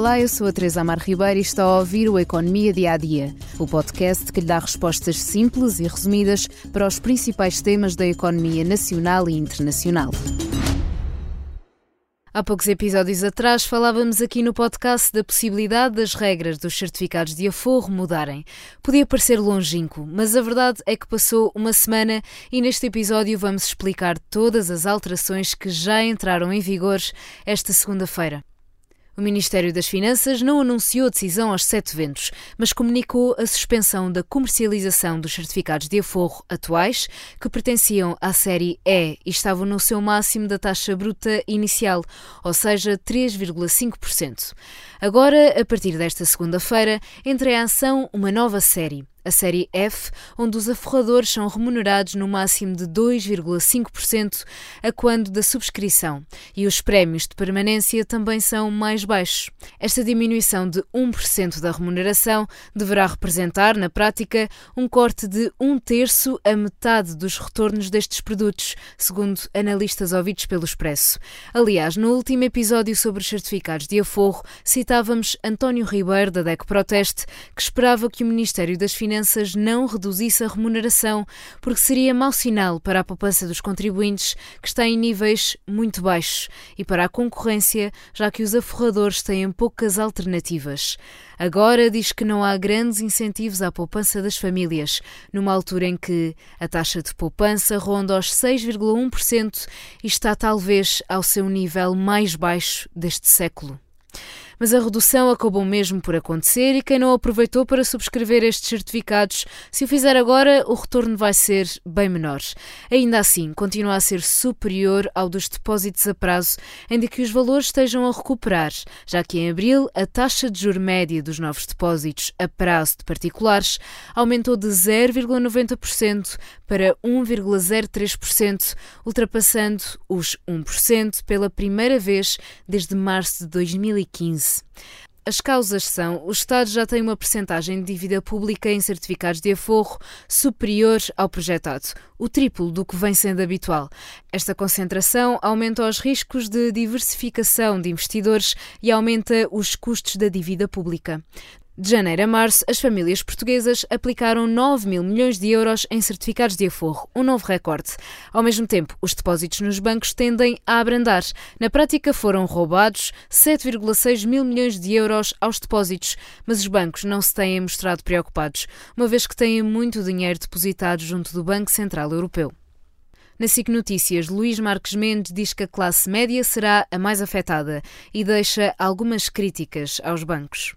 Olá, eu sou a Teresa Amar Ribeiro e está a ouvir o Economia Dia a Dia, o podcast que lhe dá respostas simples e resumidas para os principais temas da economia nacional e internacional. Há poucos episódios atrás falávamos aqui no podcast da possibilidade das regras dos certificados de aforro mudarem. Podia parecer longínquo, mas a verdade é que passou uma semana e neste episódio vamos explicar todas as alterações que já entraram em vigor esta segunda-feira. O Ministério das Finanças não anunciou a decisão aos sete ventos, mas comunicou a suspensão da comercialização dos certificados de aforro atuais, que pertenciam à série E e estavam no seu máximo da taxa bruta inicial, ou seja, 3,5%. Agora, a partir desta segunda-feira, entra em ação uma nova série a série F, onde os aforradores são remunerados no máximo de 2,5% a quando da subscrição e os prémios de permanência também são mais baixos. Esta diminuição de 1% da remuneração deverá representar, na prática, um corte de um terço a metade dos retornos destes produtos, segundo analistas ouvidos pelo Expresso. Aliás, no último episódio sobre os certificados de aforro, citávamos António Ribeiro, da DEC Proteste, que esperava que o Ministério das Finanças Finanças não reduzisse a remuneração, porque seria mau sinal para a poupança dos contribuintes, que está em níveis muito baixos, e para a concorrência, já que os aforradores têm poucas alternativas. Agora diz que não há grandes incentivos à poupança das famílias, numa altura em que a taxa de poupança ronda aos 6,1% e está talvez ao seu nível mais baixo deste século. Mas a redução acabou mesmo por acontecer e quem não aproveitou para subscrever estes certificados, se o fizer agora, o retorno vai ser bem menor. Ainda assim, continua a ser superior ao dos depósitos a prazo, ainda que os valores estejam a recuperar, já que em abril a taxa de juro média dos novos depósitos a prazo de particulares aumentou de 0,90% para 1,03%, ultrapassando os 1% pela primeira vez desde março de 2015. As causas são: o Estado já tem uma percentagem de dívida pública em certificados de aforro superior ao projetado, o triplo do que vem sendo habitual. Esta concentração aumenta os riscos de diversificação de investidores e aumenta os custos da dívida pública. De janeiro a março, as famílias portuguesas aplicaram 9 mil milhões de euros em certificados de aforro, um novo recorde. Ao mesmo tempo, os depósitos nos bancos tendem a abrandar. Na prática, foram roubados 7,6 mil milhões de euros aos depósitos, mas os bancos não se têm mostrado preocupados, uma vez que têm muito dinheiro depositado junto do Banco Central Europeu. Na SIC Notícias, Luís Marques Mendes diz que a classe média será a mais afetada e deixa algumas críticas aos bancos.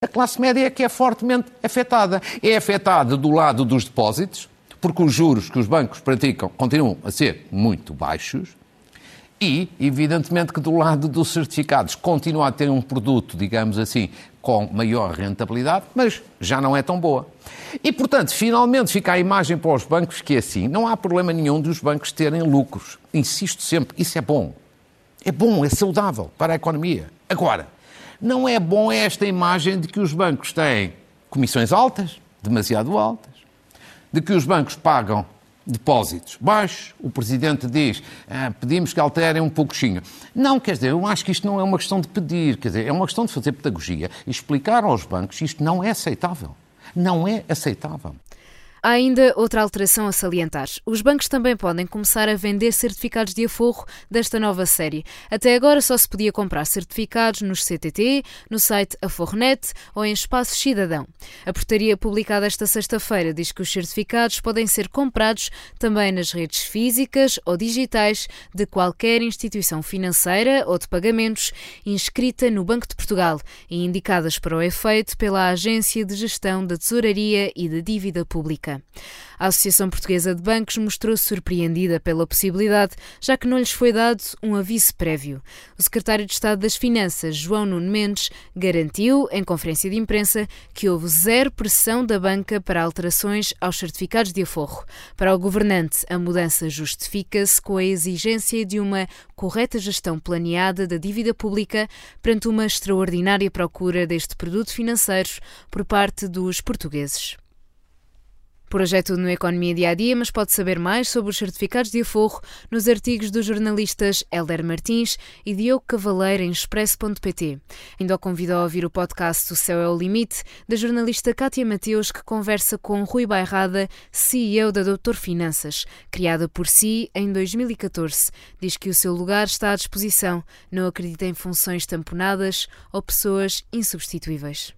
A classe média é que é fortemente afetada. É afetada do lado dos depósitos, porque os juros que os bancos praticam continuam a ser muito baixos, e, evidentemente, que do lado dos certificados continua a ter um produto, digamos assim, com maior rentabilidade, mas já não é tão boa. E, portanto, finalmente fica a imagem para os bancos que é assim, não há problema nenhum de os bancos terem lucros. Insisto sempre, isso é bom. É bom, é saudável para a economia. Agora, não é bom esta imagem de que os bancos têm comissões altas, demasiado altas, de que os bancos pagam depósitos baixos. O Presidente diz, ah, pedimos que alterem um pouquinho. Não, quer dizer, eu acho que isto não é uma questão de pedir, quer dizer, é uma questão de fazer pedagogia e explicar aos bancos que isto não é aceitável. Não é aceitável. Há ainda outra alteração a salientar. Os bancos também podem começar a vender certificados de aforro desta nova série. Até agora só se podia comprar certificados nos CTT, no site Afornet ou em Espaços Cidadão. A portaria publicada esta sexta-feira diz que os certificados podem ser comprados também nas redes físicas ou digitais de qualquer instituição financeira ou de pagamentos inscrita no Banco de Portugal e indicadas para o efeito pela Agência de Gestão da Tesouraria e da Dívida Pública. A Associação Portuguesa de Bancos mostrou-se surpreendida pela possibilidade, já que não lhes foi dado um aviso prévio. O secretário de Estado das Finanças, João Nuno Mendes, garantiu, em conferência de imprensa, que houve zero pressão da banca para alterações aos certificados de aforro. Para o governante, a mudança justifica-se com a exigência de uma correta gestão planeada da dívida pública perante uma extraordinária procura deste produto financeiro por parte dos portugueses. Tudo no Economia Dia a Dia, mas pode saber mais sobre os certificados de aforro nos artigos dos jornalistas Helder Martins e Diogo Cavaleiro em expresso.pt. Ainda o convido a ouvir o podcast O Céu é o Limite, da jornalista Cátia Mateus, que conversa com Rui Bairrada, CEO da Doutor Finanças, criada por si em 2014. Diz que o seu lugar está à disposição, não acredita em funções tamponadas ou pessoas insubstituíveis.